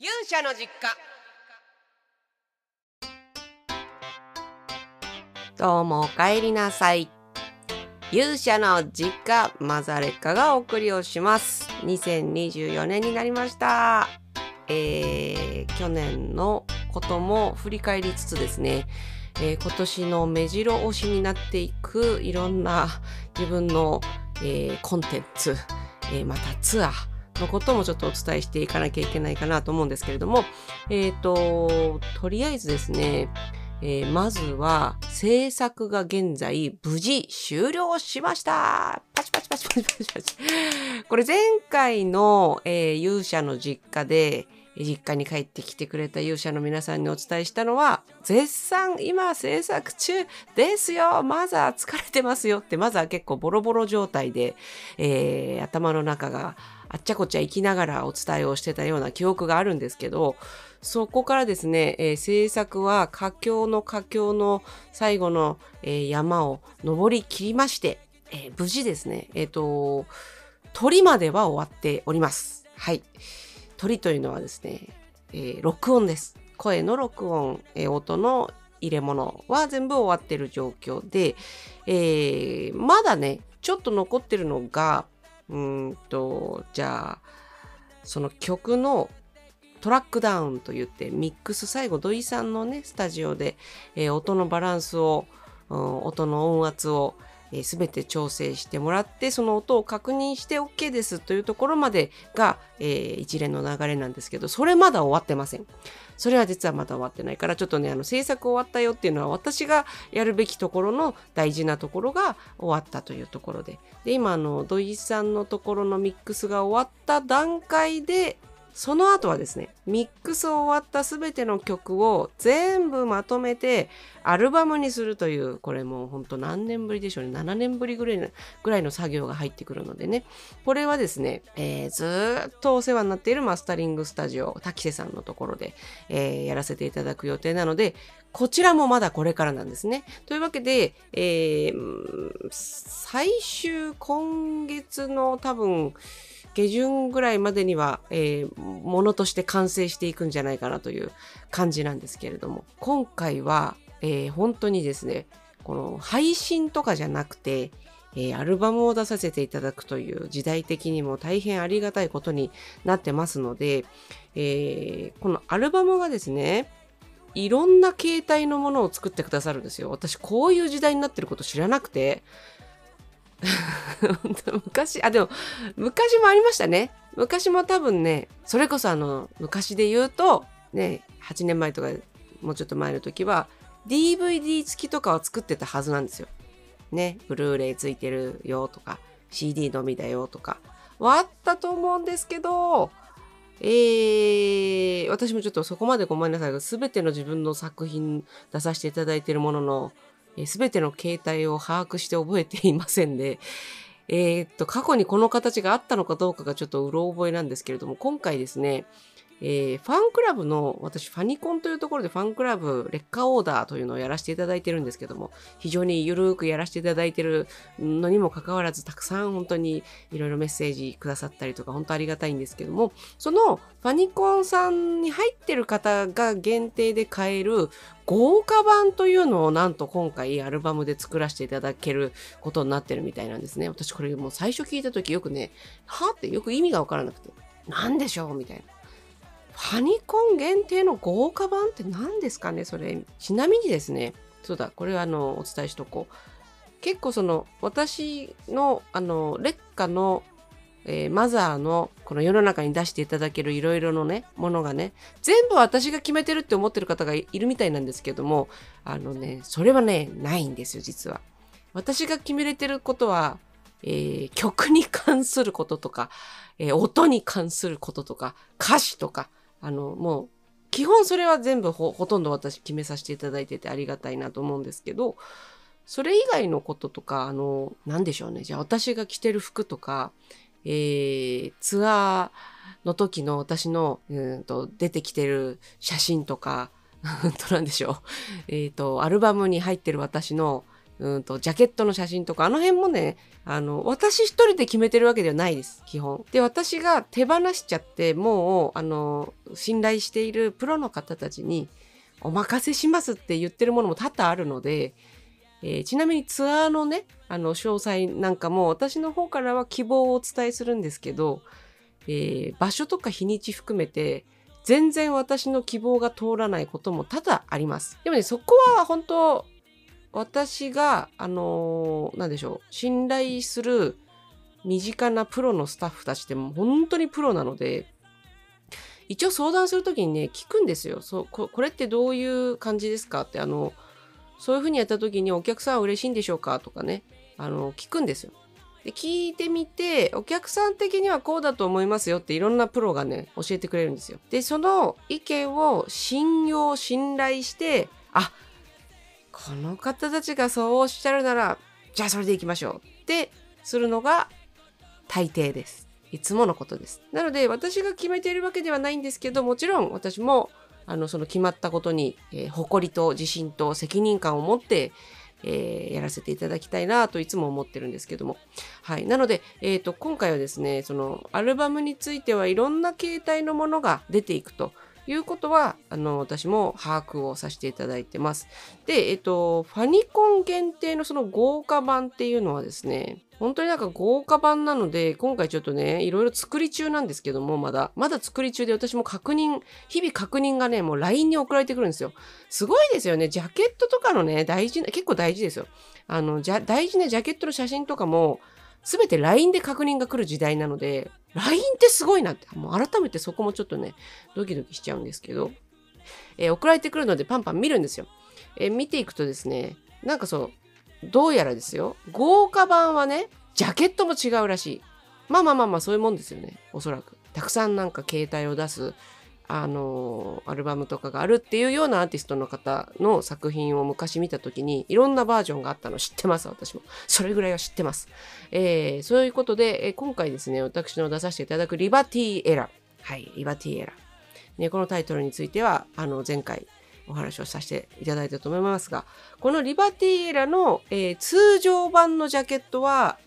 勇者の実家。どうもお帰りなさい。勇者の実家マザレッカがお送りをします。2024年になりました。えー、去年のことも振り返りつつですね、えー、今年の目白押しになっていくいろんな自分の、えー、コンテンツ、えー、またツアーのこともちょっとお伝えしていかなきゃいけないかなと思うんですけれども、えっ、ー、と、とりあえずですね、えー、まずは制作が現在無事終了しましたパチパチパチパチパチパチ。これ前回の、えー、勇者の実家で、実家に帰ってきてくれた勇者の皆さんにお伝えしたのは、絶賛今制作中ですよまずは疲れてますよって、まずは結構ボロボロ状態で、えー、頭の中があっちゃこっちゃ行きながらお伝えをしてたような記憶があるんですけど、そこからですね、えー、制作は佳境の佳境の最後の、えー、山を登り切りまして、えー、無事ですね、えっ、と、鳥までは終わっております。はい。鳥というのはですね、え録音です。声の録音、え音の入れ物は全部終わってる状況で、えまだね、ちょっと残ってるのが、うんと、じゃあ、その曲のトラックダウンと言ってミックス最後土井さんのねスタジオで、えー、音のバランスを、うん、音の音圧を、えー、全て調整してもらってその音を確認して OK ですというところまでが、えー、一連の流れなんですけどそれまだ終わってません。それは実はまだ終わってないからちょっとねあの制作終わったよっていうのは私がやるべきところの大事なところが終わったというところでで今あの土井さんのところのミックスが終わった段階でその後はですね、ミックスを終わったすべての曲を全部まとめてアルバムにするという、これもうほんと何年ぶりでしょうね。7年ぶりぐらいのぐらいの作業が入ってくるのでね。これはですね、えー、ずっとお世話になっているマスタリングスタジオ、滝瀬さんのところで、えー、やらせていただく予定なので、こちらもまだこれからなんですね。というわけで、えー、最終今月の多分、下旬ぐらいまでには、えー、ものとして完成していくんじゃないかなという感じなんですけれども、今回は、えー、本当にですね、この配信とかじゃなくて、えー、アルバムを出させていただくという時代的にも大変ありがたいことになってますので、えー、このアルバムがですね、いろんな形態のものを作ってくださるんですよ。私こういう時代になってること知らなくて、昔、あ、でも、昔もありましたね。昔も多分ね、それこそあの、昔で言うと、ね、8年前とか、もうちょっと前の時は、DVD 付きとかは作ってたはずなんですよ。ね、ブルーレイついてるよとか、CD のみだよとか、はあったと思うんですけど、えー、私もちょっとそこまでごめんなさいが、すべての自分の作品出させていただいてるものの、すべての形態を把握して覚えていませんで、えー、っと、過去にこの形があったのかどうかがちょっとうろ覚えなんですけれども、今回ですね、えー、ファンクラブの、私、ファニコンというところでファンクラブ劣化オーダーというのをやらせていただいてるんですけども、非常にゆるくやらせていただいてるのにもかかわらず、たくさん本当にいろいろメッセージくださったりとか、本当ありがたいんですけども、そのファニコンさんに入ってる方が限定で買える豪華版というのをなんと今回アルバムで作らせていただけることになってるみたいなんですね。私これもう最初聞いた時よくね、はってよく意味がわからなくて、何でしょうみたいな。ファニコン限定の豪華版って何ですかね？それ。ちなみにですね、そうだ、これはあの、お伝えしとこう。結構その、私の、あの、劣化の、えー、マザーのこの世の中に出していただけるいろいろのね、ものがね、全部私が決めてるって思ってる方がいるみたいなんですけども、あのね、それはね、ないんですよ、実は。私が決めれてることは、えー、曲に関することとか、えー、音に関することとか、歌詞とか、あの、もう、基本それは全部ほとんど私決めさせていただいててありがたいなと思うんですけど、それ以外のこととか、あの、なんでしょうね。じゃあ私が着てる服とか、えー、ツアーの時の私の、うんと出てきてる写真とか、となんでしょう。えっ、ー、と、アルバムに入ってる私の、うんと、ジャケットの写真とか、あの辺もね、あの、私一人で決めてるわけではないです、基本。で、私が手放しちゃって、もう、あの、信頼しているプロの方たちに、お任せしますって言ってるものも多々あるので、えー、ちなみにツアーのね、あの、詳細なんかも私の方からは希望をお伝えするんですけど、えー、場所とか日にち含めて、全然私の希望が通らないことも多々あります。でもね、そこは本当私が、あのー、なんでしょう、信頼する身近なプロのスタッフたちって本当にプロなので、一応相談するときにね、聞くんですよ。そうこ、これってどういう感じですか？って、あの、そういうふうにやったときにお客さんは嬉しいんでしょうか？とかね、あの、聞くんですよ。で、聞いてみて、お客さん的にはこうだと思いますよっていろんなプロがね、教えてくれるんですよ。で、その意見を信用、信頼して、あ、この方たちがそうおっしゃるなら、じゃあそれでいきましょうってするのが大抵です。いつものことです。なので私が決めているわけではないんですけど、もちろん私もあのその決まったことに、えー、誇りと自信と責任感を持ってえー、やらせていただきたいなといつも思ってるんですけども。はい。なので、えっ、ー、と、今回はですね、そのアルバムについてはいろんな形態のものが出ていくと。いうことは、あの、私も把握をさせていただいてます。で、えっと、ファニコン限定のその豪華版っていうのはですね、本当になんか豪華版なので、今回ちょっとね、いろいろ作り中なんですけども、まだ、まだ作り中で私も確認、日々確認がね、もう LINE に送られてくるんですよ。すごいですよね。ジャケットとかのね、大事な、結構大事ですよ。あの、じゃ、大事なジャケットの写真とかも、すべて LINE で確認が来る時代なので、LINE ってすごいなって、もう改めてそこもちょっとね、ドキドキしちゃうんですけど、えー、送られてくるのでパンパン見るんですよ。えー、見ていくとですね、なんかそう、どうやらですよ。豪華版はね、ジャケットも違うらしい。まあまあまあまあ、そういうもんですよね。おそらく。たくさんなんか携帯を出す、あの、アルバムとかがあるっていうようなアーティストの方の作品を昔見た時に、いろんなバージョンがあったの知ってます、私も。それぐらいは知ってます。えー、そういうことで、えー、今回ですね、私の出させていただくリバティエラ。はい、リバティエラ。ね、このタイトルについては、あの、前回、お話をさせていただいたと思いますが、このリバティエラの、えー、通常版のジャケットは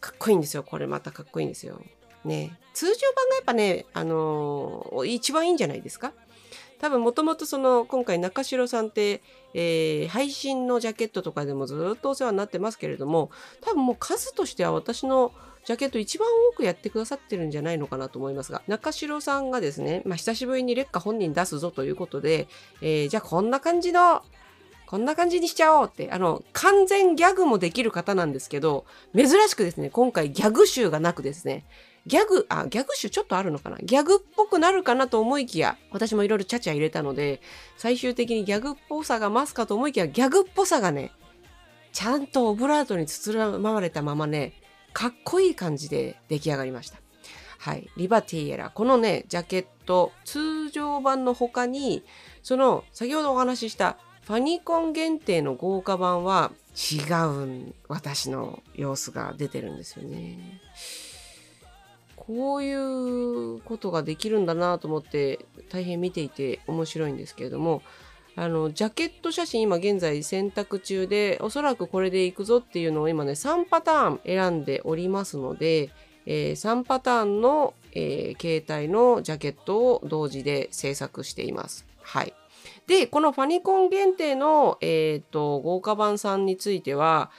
かっこいいんですよ。これまたかっこいいんですよ。ね。通常版がやっぱね、あのー、一番いいんじゃないですか？多分もともとその今回中城さんって、えー、配信のジャケットとかでもずっとお世話になってますけれども多分もう数としては私のジャケット一番多くやってくださってるんじゃないのかなと思いますが、中城さんがですね、まあ、久しぶりに劣化本人出すぞということで、えー、じゃあこんな感じの、こんな感じにしちゃおうって、あの、完全ギャグもできる方なんですけど、珍しくですね、今回ギャグ集がなくですね、ギャグ、あ、ギャグ集ちょっとあるのかな？ギャグっぽくなるかなと思いきや、私もいろいろちゃちゃ入れたので、最終的にギャグっぽさが増すかと思いきや、ギャグっぽさがね、ちゃんとオブラートに包まれたままね、かっこいい感じで出来上がりました。はい。リバティエラ。このね、ジャケット、通常版の他に、その、先ほどお話ししたファニコン限定の豪華版は違う私の様子が出てるんですよね。こういうことができるんだなと思って大変見ていて面白いんですけれどもあのジャケット写真今現在選択中でおそらくこれでいくぞっていうのを今ね3パターン選んでおりますので、えー、3パターンの、えー、携帯のジャケットを同時で制作しています。はい。で、このファニコン限定の、えっ、ー、と、豪華版さんについては、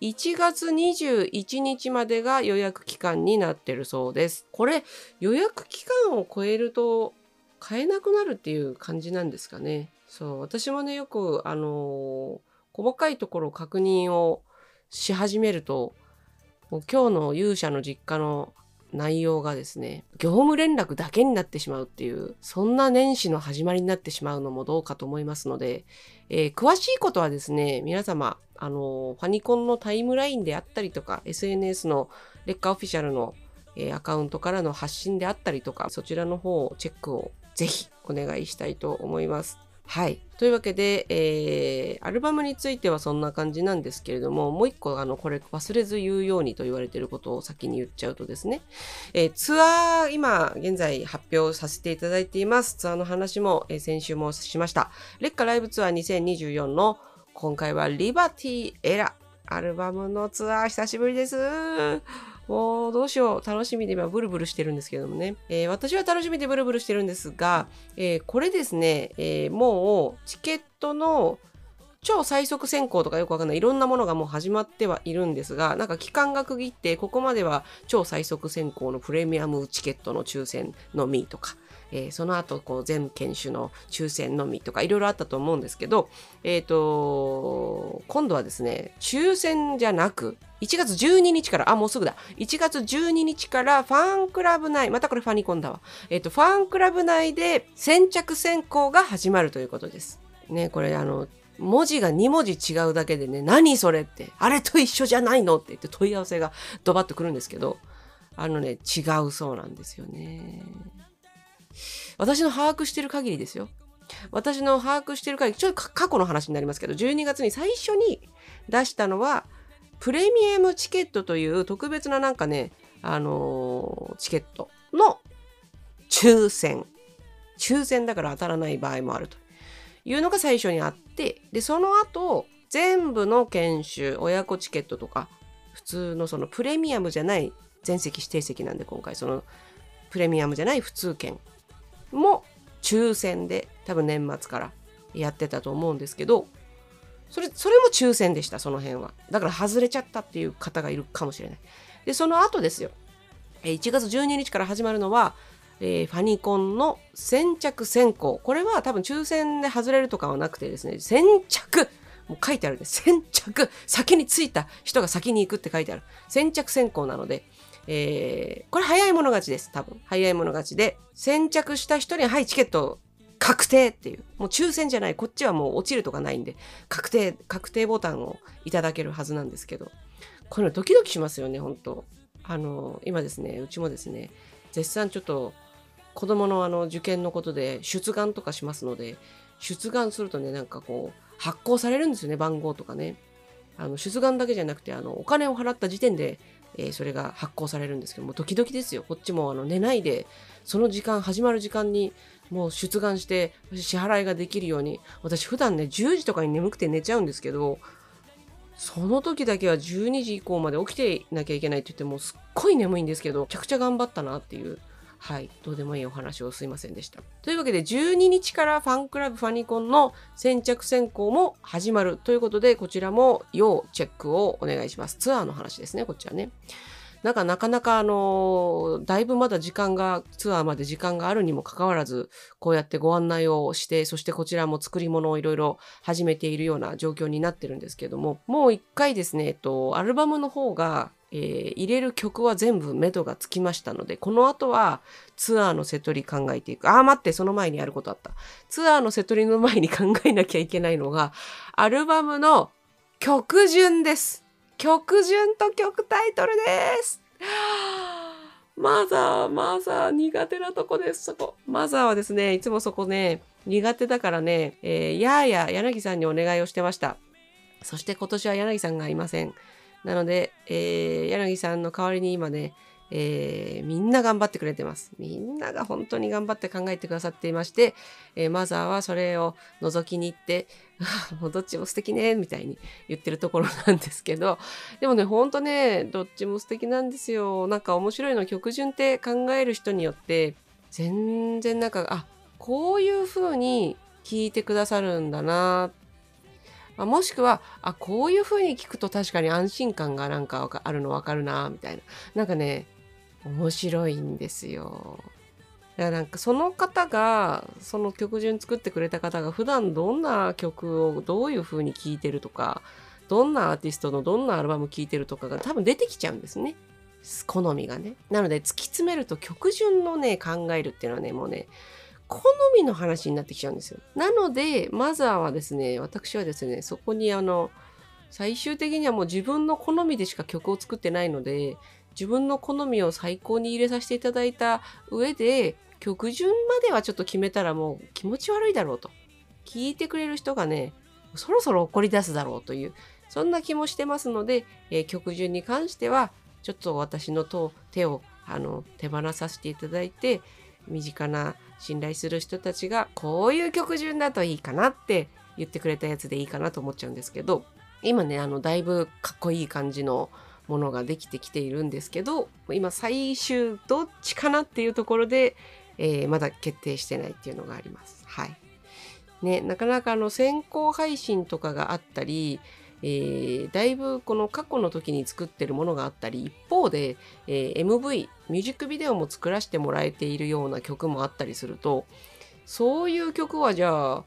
1月21日までが予約期間になってるそうです。これ予約期間を超えると買えなくなるっていう感じなんですかね？そう、私もね、よく、あのー、細かいところ確認をし始めると、もう今日の勇者の実家の内容がですね、業務連絡だけになってしまうっていう、そんな年始の始まりになってしまうのもどうかと思いますので、えー、詳しいことはですね、皆様、あの、ファニコンのタイムラインであったりとか、SNS のレッカーオフィシャルの、えー、アカウントからの発信であったりとか、そちらの方をチェックをぜひお願いしたいと思います。はい。というわけで、えー、アルバムについてはそんな感じなんですけれども、もう一個、あの、これ忘れず言うようにと言われていることを先に言っちゃうとですね、えー、ツアー、今、現在発表させていただいています。ツアーの話も、えー、先週もしました。劣化ライブツアー2024の今回はリバティエラアルバムのツアー久しぶりです。もうどうしよう。楽しみで今ブルブルしてるんですけどもね。えー、私は楽しみでブルブルしてるんですが、えー、これですね、えー、もうチケットの超最速選考とかよくわかんないいろんなものがもう始まってはいるんですが、なんか期間が区切って、ここまでは超最速選考のプレミアムチケットの抽選のみとか、えー、その後こう全犬種の抽選のみとかいろいろあったと思うんですけど、えっ、ー、と、今度はですね、抽選じゃなく、1月12日から、あ、もうすぐだ。1月12日からファンクラブ内、またこれファニコンだわ。えっ、ー、と、ファンクラブ内で先着選考が始まるということです。ね、これあの、文字が2文字違うだけでね、何それって、あれと一緒じゃないのって言って問い合わせがドバッとくるんですけど、あのね、違うそうなんですよね。私の把握してる限りですよ。私の把握してる限り、ちょっと過去の話になりますけど、12月に最初に出したのは、プレミアムチケットという特別ななんかね、あのー、チケットの抽選。抽選だから当たらない場合もあるというのが最初にあって、で、その後、全部の研修、親子チケットとか、普通のそのプレミアムじゃない全席指定席なんで今回そのプレミアムじゃない普通券も抽選で多分年末からやってたと思うんですけどそれそれも抽選でしたその辺は。だから外れちゃったっていう方がいるかもしれない。でその後ですよ。1月12日から始まるのは、えー、ファニコンの先着先行これは多分抽選で外れるとかはなくてですね先着もう書いてあるんです。先着先に着いた人が先に行くって書いてある。先着先行なので、えー、これ早い者勝ちです、多分。早い者勝ちで、先着した人に、はい、チケット確定っていう。もう抽選じゃない。こっちはもう落ちるとかないんで、確定、確定ボタンをいただけるはずなんですけど、これドキドキしますよね、本当あの、今ですね、うちもですね、絶賛ちょっと子供のあの受験のことで出願とかしますので、出願するとね、なんかこう、発行されるんですよね、番号とかね。あの、出願だけじゃなくて、あの、お金を払った時点でえー、それが発行されるんですけどもドキドキですよこっちもあの寝ないでその時間始まる時間にもう出願して支払いができるように私普段ね10時とかに眠くて寝ちゃうんですけどその時だけは12時以降まで起きてなきゃいけないって言ってもうすっごい眠いんですけどめちゃくちゃ頑張ったなっていうはい、どうでもいいお話をすいませんでした。というわけで12日からファンクラブファニコンの先着選考も始まるということでこちらも要チェックをお願いします。ツアーの話ですね、こちはね。なんかなかなかあのだいぶまだ時間がツアーまで時間があるにもかかわらずこうやってご案内をしてそしてこちらも作り物をいろいろ始めているような状況になってるんですけどももう一回ですね、えっと、アルバムの方がえー、入れる曲は全部目処がつきましたので、この後はツアーのセトリ考えていく。ああ、待って、その前にやることあった。ツアーのセトリの前に考えなきゃいけないのが、アルバムの曲順です。曲順と曲タイトルです。マザー、マザー、苦手なとこです、そこ。マザーはですね、いつもそこね、苦手だからね、えー、やーや柳さんにお願いをしてました。そして今年は柳さんがいません。なので、えー、柳さんの代わりに今ね、えー、みんな頑張ってくれてます。みんなが本当に頑張って考えてくださっていまして、えー、マザーはそれを覗きに行って、もうどっちも素敵ね、みたいに言ってるところなんですけど、でもね、ほんとね、どっちも素敵なんですよ。なんか面白いの曲順って考える人によって、全然なんか、あ、こういう風に聞いてくださるんだなっまあ、もしくはあこういう風に聞くと確かに安心感がなんかあるの分かるなみたいななんかね面白いんですよ。だからなんかその方がその曲順作ってくれた方が普段どんな曲をどういう風に聴いてるとかどんなアーティストのどんなアルバム聴いてるとかが多分出てきちゃうんですね。好みがね。なので突き詰めると曲順のね考えるっていうのはねもうね好みの話になってきちゃうんですよ。なので、マザーはですね、私はですね、そこにあの、最終的にはもう自分の好みでしか曲を作ってないので、自分の好みを最高に入れさせていただいた上で、曲順まではちょっと決めたらもう気持ち悪いだろうと。聞いてくれる人がね、そろそろ怒り出すだろうという、そんな気もしてますので、えー、曲順に関しては、ちょっと私の手をあの手放させていただいて、身近な信頼する人たちがこういう曲順だといいかなって言ってくれたやつでいいかなと思っちゃうんですけど、今ねあのだいぶかっこいい感じのものができてきているんですけど今最終どっちかなっていうところで、えー、まだ決定してないっていうのがあります。はい。ね、なかなかあの先行配信とかがあったり、えー、だいぶこの過去の時に作ってるものがあったり一方で、えー、MV ミュージックビデオも作らせてもらえているような曲もあったりするとそういう曲はじゃあ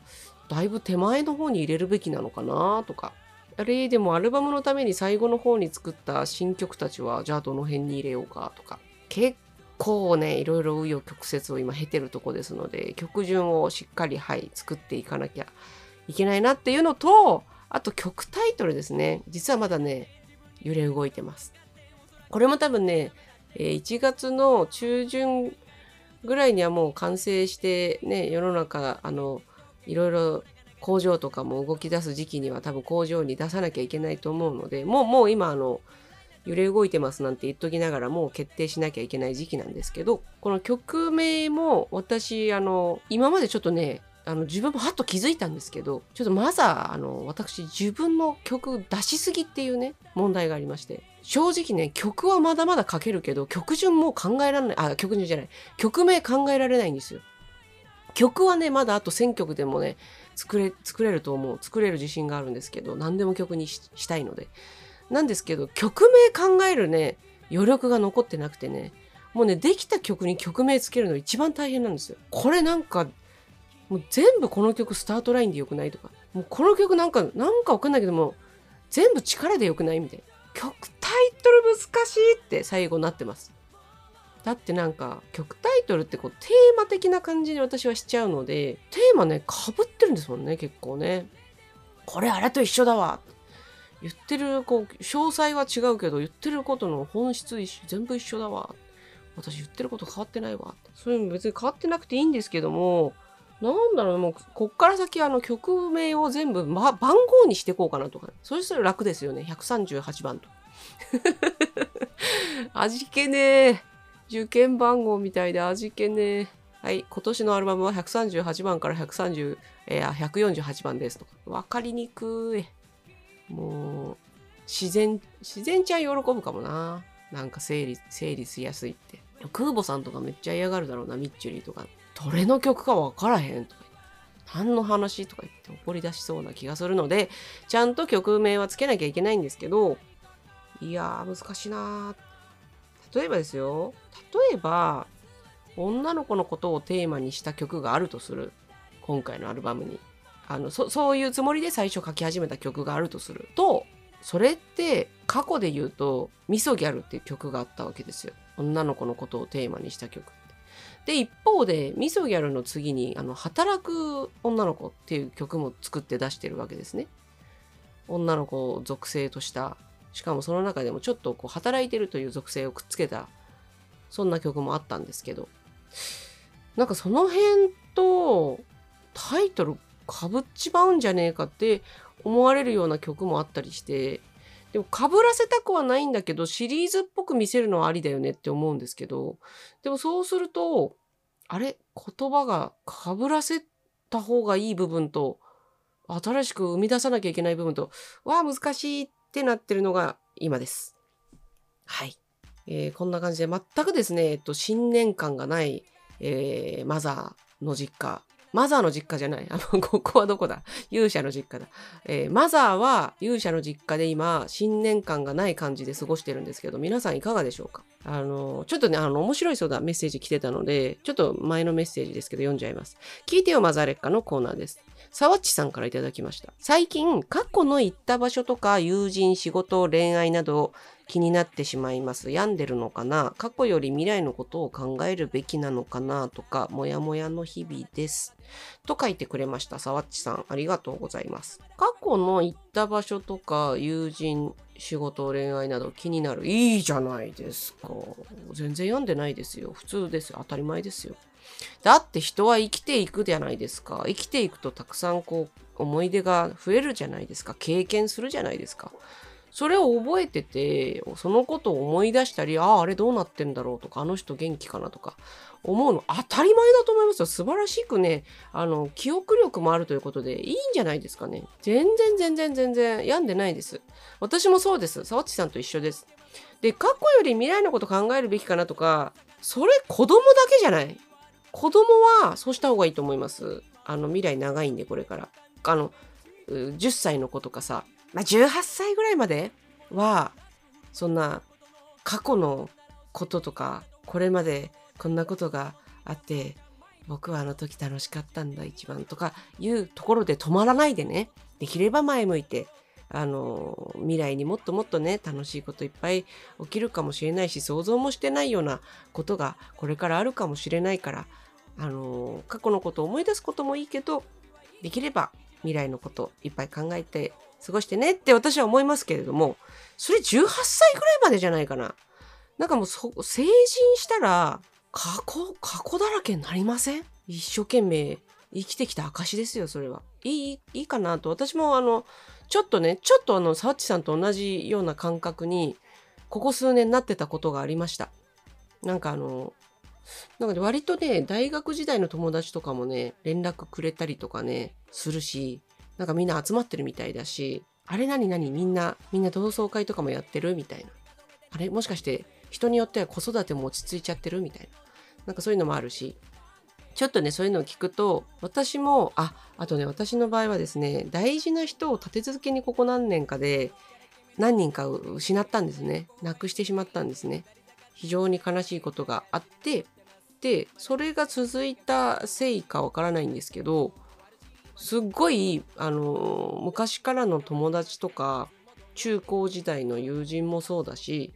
だいぶ手前の方に入れるべきなのかなとかあれでもアルバムのために最後の方に作った新曲たちはじゃあどの辺に入れようかとか結構ねいろいろ紆余曲折を今経てるとこですので曲順をしっかりはい作っていかなきゃいけないなっていうのとあと曲タイトルですね。実はまだね揺れ動いてます。これも多分ね1月の中旬ぐらいにはもう完成してね世の中あのいろいろ工場とかも動き出す時期には多分工場に出さなきゃいけないと思うのでもうもう今あの揺れ動いてますなんて言っときながらもう決定しなきゃいけない時期なんですけどこの曲名も私あの今までちょっとねあの自分もはっと気づいたんですけどちょっとまずあの私自分の曲出しすぎっていうね問題がありまして正直ね曲はまだまだ書けるけど曲順も考えられないあ曲順じゃない曲名考えられないんですよ。曲はねまだあと1000曲でもね作れ作れると思う。作れる自信があるんですけど何でも曲にしたいので。なんですけど曲名考えるね余力が残ってなくてねもうねできた曲に曲名つけるの一番大変なんですよ。これなんかもう全部この曲スタートラインでよくないとか。もうこの曲なんかなんかわかんないけども全部力でよくないみたいな。曲タイトル難しいって最後なってます。だってなんか曲タイトルってこうテーマ的な感じに私はしちゃうのでテーマねかぶってるんですもんね結構ね。これあれと一緒だわ。言ってるこう詳細は違うけど言ってることの本質一緒全部一緒だわ。私言ってること変わってないわ。そういうの別に変わってなくていいんですけどもなんだろうもうこっから先あの曲名を全部、ま、番号にしていこうかなとかそしたら楽ですよね138番と 味気ねえ受験番号みたいで味気ねえ。はい、今年のアルバムは138番から130、えー、148番ですとか。わかりにくい。もう、自然、自然ちゃん喜ぶかもな。なんか整理、整理しやすいって。空母さんとかめっちゃ嫌がるだろうな、ミッチュリーとか。どれの曲かわからへんとか何の話とか言って怒り出しそうな気がするので、ちゃんと曲名はつけなきゃいけないんですけど、いやー難しいなー。例えばですよ。例えば女の子のことをテーマにした曲があるとする。今回のアルバムに。あのそそういうつもりで最初書き始めた曲があるとするとそれって過去で言うと「ミソギャル」っていう曲があったわけですよ。女の子のことをテーマにした曲。で一方でミソギャルの次にあの働く女の子っていう曲も作って出してるわけですね。女の子を属性とした。しかもその中でもちょっとこう働いてるという属性をくっつけたそんな曲もあったんですけど。なんかその辺とタイトルかぶっちまうんじゃねえかって思われるような曲もあったりして。でもかぶらせたくはないんだけどシリーズっぽく見せるのはありだよねって思うんですけど。でもそうするとあれ？言葉がかぶらせた方がいい部分と新しく生み出さなきゃいけない部分とわあ難しいってなってるのが今です。はい。えー、こんな感じで全くですね、えっと、新年感がない、えー、マザーの実家。マザーの実家じゃない。あの、ここはどこだ？勇者の実家だ。えー、マザーは勇者の実家で今、新年感がない感じで過ごしてるんですけど、皆さんいかがでしょうか？あの、ちょっとね、あの、面白いそうだメッセージ来てたので、ちょっと前のメッセージですけど読んじゃいます。聞いてよマザーレッカのコーナーです。沢地さんからいただきました。最近、過去の行った場所とか友人、仕事、恋愛など気になってしまいます。病んでるのかな？過去より未来のことを考えるべきなのかな？とか、もやもやの日々です。と書いてくれました。沢地さん、ありがとうございます。過去の行った場所とか友人、仕事、恋愛など気になる。いいじゃないですか。全然読んでないですよ。普通ですよ。当たり前ですよ。だって人は生きていくじゃないですか。生きていくとたくさんこう思い出が増えるじゃないですか。経験するじゃないですか。それを覚えててそのことを思い出したりあああれどうなってんだろうとかあの人元気かなとか思うの当たり前だと思いますよ。素晴らしくねあの記憶力もあるということでいいんじゃないですかね。全然全然全然病んでないです。私もそうです。沢地さんと一緒です。で過去より未来のこと考えるべきかなとかそれ子供だけじゃない。子供はそうした方がいいと思います。あの未来長いんでこれから。あの10歳の子とかさ、まあ、18歳ぐらいまではそんな過去のこととかこれまでこんなことがあって僕はあの時楽しかったんだ一番とかいうところで止まらないでね。できれば前向いてあの未来にもっともっとね楽しいこといっぱい起きるかもしれないし想像もしてないようなことがこれからあるかもしれないからあの過去のことを思い出すこともいいけどできれば未来のこといっぱい考えて過ごしてねって私は思いますけれどもそれ18歳ぐらいまでじゃないかな。なんかもう成人したら過去過去だらけになりません？一生懸命生きてきた証ですよそれは。いいいいかなと私もあのちょっとねちょっとあのサッチさんと同じような感覚にここ数年なってたことがありました。なんかあのなんか割とね大学時代の友達とかもね連絡くれたりとかねするしなんかみんな集まってるみたいだしあれ何何？みんなみんな同窓会とかもやってるみたいな。あれもしかして人によっては子育ても落ち着いちゃってるみたいな。なんかそういうのもあるし。ちょっとねそういうのを聞くと私もああとね私の場合はですね大事な人を立て続けにここ何年かで何人か失ったんですね。亡くしてしまったんですね。非常に悲しいことがあってでそれが続いたせいかわからないんですけどすっごいあの昔からの友達とか中高時代の友人もそうだし、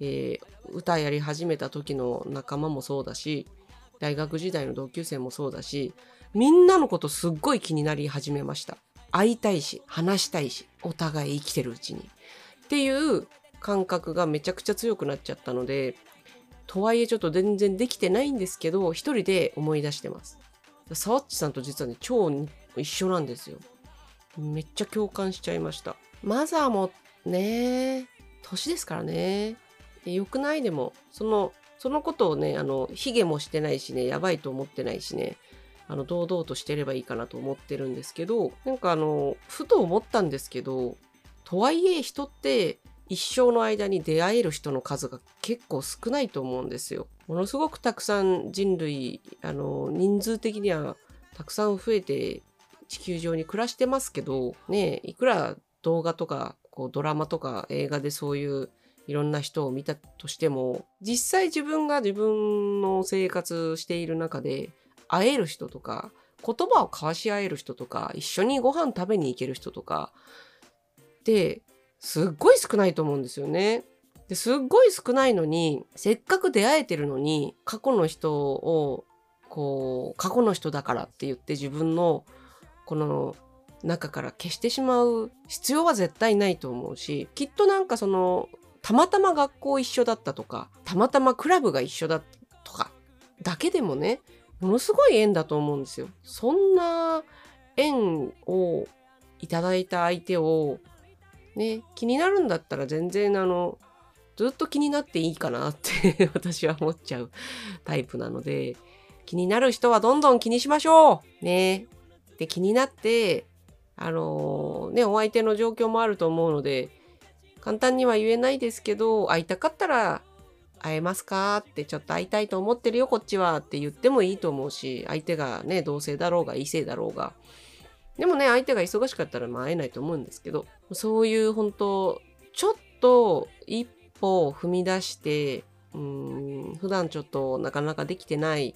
えー、歌やり始めた時の仲間もそうだし大学時代の同級生もそうだしみんなのことすっごい気になり始めました。会いたいし話したいしお互い生きてるうちに。っていう感覚がめちゃくちゃ強くなっちゃったのでとはいえちょっと全然できてないんですけど一人で思い出してます。サワッチさんと実はね超一緒なんですよ。めっちゃ共感しちゃいました。マザーもね年ですからね。良くないでもそのそのことをねあの卑下もしてないしねやばいと思ってないしねあの堂々としてればいいかなと思ってるんですけどなんかあのふと思ったんですけどとはいえ人って一生の間に出会える人の数が結構少ないと思うんですよ。ものすごくたくさん人類あの人数的にはたくさん増えて地球上に暮らしてますけどねいくら動画とかこうドラマとか映画でそういういろんな人を見たとしても実際自分が自分の生活している中で会える人とか言葉を交わし合える人とか一緒にご飯食べに行ける人とかってすっごい少ないと思うんですよね。ですっごい少ないのにせっかく出会えてるのに過去の人をこう過去の人だからって言って自分のこの中から消してしまう必要は絶対ないと思うしきっとなんかそのたまたま学校一緒だったとかたまたまクラブが一緒だとかだけでもねものすごい縁だと思うんですよ。そんな縁をいただいた相手をね気になるんだったら全然あのずっと気になっていいかなって 私は思っちゃうタイプなので気になる人はどんどん気にしましょうねで気になってあのー、ねお相手の状況もあると思うので簡単には言えないですけど会いたかったら会えますかってちょっと会いたいと思ってるよこっちはって言ってもいいと思うし相手がね同性だろうが異性だろうが。でもね相手が忙しかったらまあ会えないと思うんですけどそういう本当ちょっと一歩踏み出してうん普段ちょっとなかなかできてない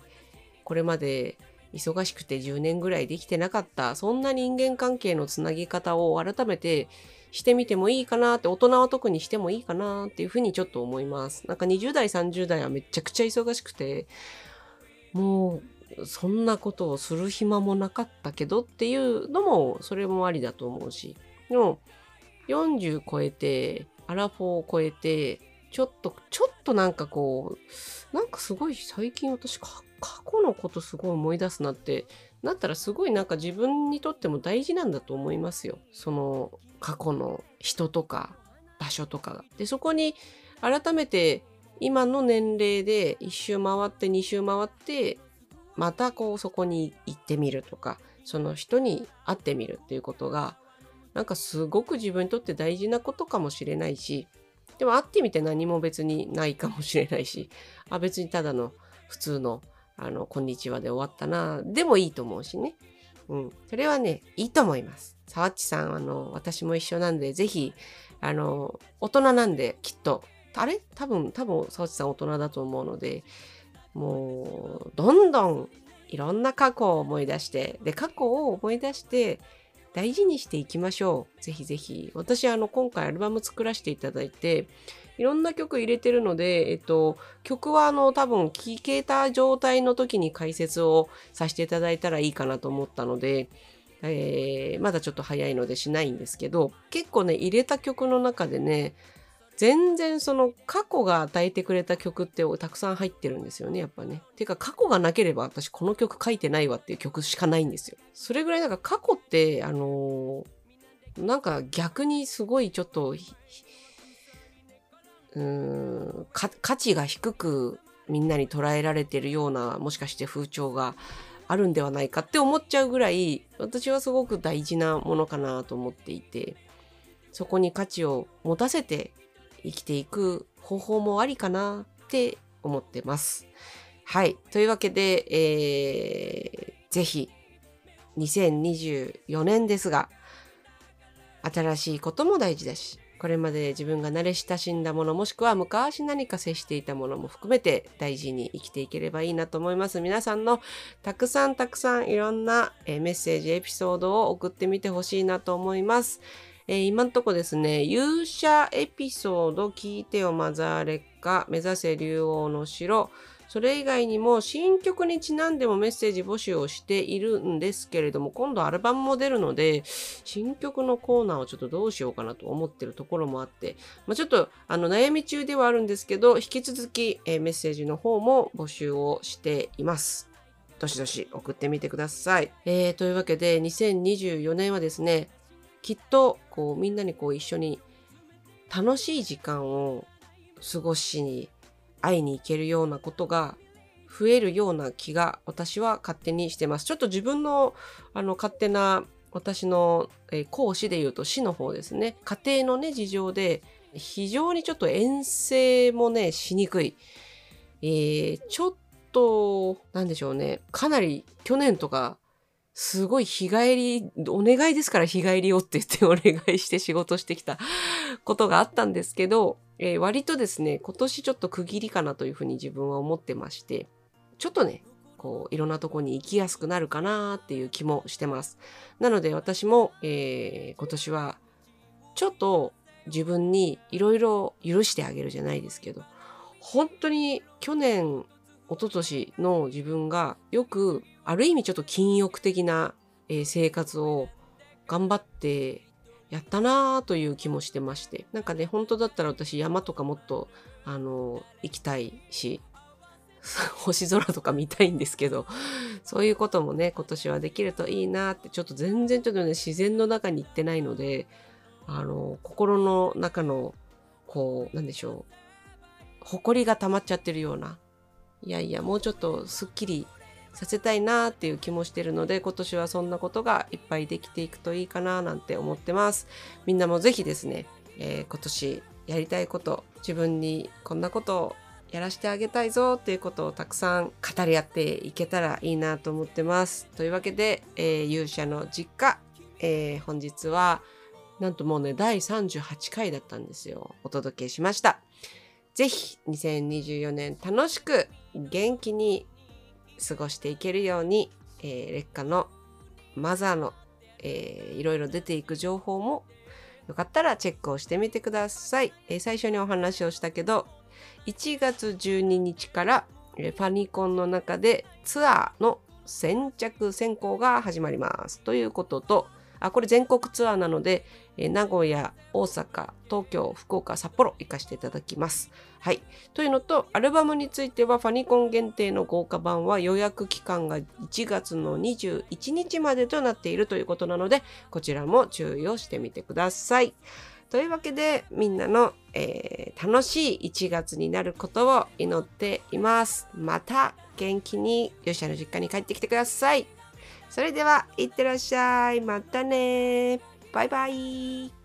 これまで忙しくて10年ぐらいできてなかったそんな人間関係のつなぎ方を改めてしてみてもいいかなって大人は特にしてもいいかなっていうふうにちょっと思います。なんか20代30代はめちゃくちゃ忙しくてもうそんなことをする暇もなかったけどっていうのもそれもありだと思うし。でも40超えてアラフォーを超えてちょっとちょっとなんかこうなんかすごい最近私かっ過去のことすごい思い出すなってなったらすごいなんか自分にとっても大事なんだと思いますよ。その過去の人とか場所とかが。で、そこに改めて今の年齢で一周回って二周回ってまたこうそこに行ってみるとかその人に会ってみるっていうことがなんかすごく自分にとって大事なことかもしれないしでも会ってみて何も別にないかもしれないしあ別にただの普通のあの、こんにちはで終わったな、でもいいと思うしね。うん。それはね、いいと思います。さわっちさん、あの、私も一緒なんで、ぜひ、あの、大人なんで、きっと、あれ？多分、多分、さわっちさん大人だと思うので、もう、どんどんいろんな過去を思い出して、で、過去を思い出して、大事にしていきましょう。ぜひぜひ。私、あの、今回アルバム作らせていただいて、いろんな曲入れてるので、えっと、曲はあの、多分聴けた状態の時に解説をさせていただいたらいいかなと思ったので、えー、まだちょっと早いのでしないんですけど、結構ね、入れた曲の中でね、全然その過去が与えてくれた曲ってたくさん入ってるんですよね、やっぱね。てか過去がなければ私この曲書いてないわっていう曲しかないんですよ。それぐらいなんか過去って、あのー、なんか逆にすごいちょっとうーん価値が低くみんなに捉えられてるようなもしかして風潮があるんではないかって思っちゃうぐらい私はすごく大事なものかなと思っていてそこに価値を持たせて生きていく方法もありかなって思ってます。はい。というわけで、えー、ぜひ2024年ですが新しいことも大事だしこれまで自分が慣れ親しんだものもしくは昔何か接していたものも含めて大事に生きていければいいなと思います。皆さんのたくさんたくさんいろんなメッセージエピソードを送ってみてほしいなと思います。え、今んとこですね、勇者エピソード聞いてよマザー劣化目指せ竜王の城それ以外にも新曲にちなんでもメッセージ募集をしているんですけれども、今度アルバムも出るので、新曲のコーナーをちょっとどうしようかなと思ってるところもあって、まあ、ちょっとあの悩み中ではあるんですけど、引き続き、メッセージの方も募集をしています。どしどし送ってみてください。えー、というわけで、2024年はですね、きっとこうみんなにこう一緒に楽しい時間を過ごしに会いに行けるようなことが増えるような気が私は勝手にしてます。ちょっと自分のあの勝手な私の、え、講師で言うと市の方ですね。家庭のね事情で非常にちょっと遠征もねしにくい。えー、ちょっとなんでしょうね。かなり去年とかすごい日帰り、お願いですから日帰りをって言ってお願いして仕事してきたことがあったんですけど、えー、割とですね、今年ちょっと区切りかなというふうに自分は思ってまして、ちょっとね、こう、いろんなとこに行きやすくなるかなっていう気もしてます。なので私も、えー、今年は、ちょっと自分にいろいろ許してあげるじゃないですけど、本当に去年、一昨年の自分がよく、ある意味ちょっと禁欲的な、え、生活を頑張ってやったなぁという気もしてまして。なんかね、本当だったら私山とかもっと、あの、行きたいし、星空とか見たいんですけど、そういうこともね、今年はできるといいなって、ちょっと全然ちょっとね、自然の中に行ってないので、あの、心の中の、こう、なんでしょう、誇りが溜まっちゃってるような、いやいや、もうちょっとすっきりさせたいなっていう気もしてるので今年はそんなことがいっぱいできていくといいかななんて思ってます。みんなもぜひですね、えー、今年やりたいこと自分にこんなことをやらせてあげたいぞっていうことをたくさん語り合っていけたらいいなと思ってます。というわけで、えー、勇者の実家、えー、本日はなんともうね第38回だったんですよ。お届けしました。ぜひ2024年楽しく元気に過ごしていけるように、えー、劣化のマザーの、えー、いろいろ出ていく情報もよかったらチェックをしてみてください。えー、最初にお話をしたけど、1月12日から、えー、ファニコンの中でツアーの先着選考が始まります。ということと、あ、これ全国ツアーなので、え名古屋、大阪、東京、福岡、札幌行かせていただきます。はい。というのと、アルバムについてはファニコン限定の豪華版は予約期間が1月の21日までとなっているということなので、こちらも注意をしてみてください。というわけでみんなの、えー、楽しい1月になることを祈っています。また元気にヨシアの実家に帰ってきてください。それでは、いってらっしゃい。またねバイバイ。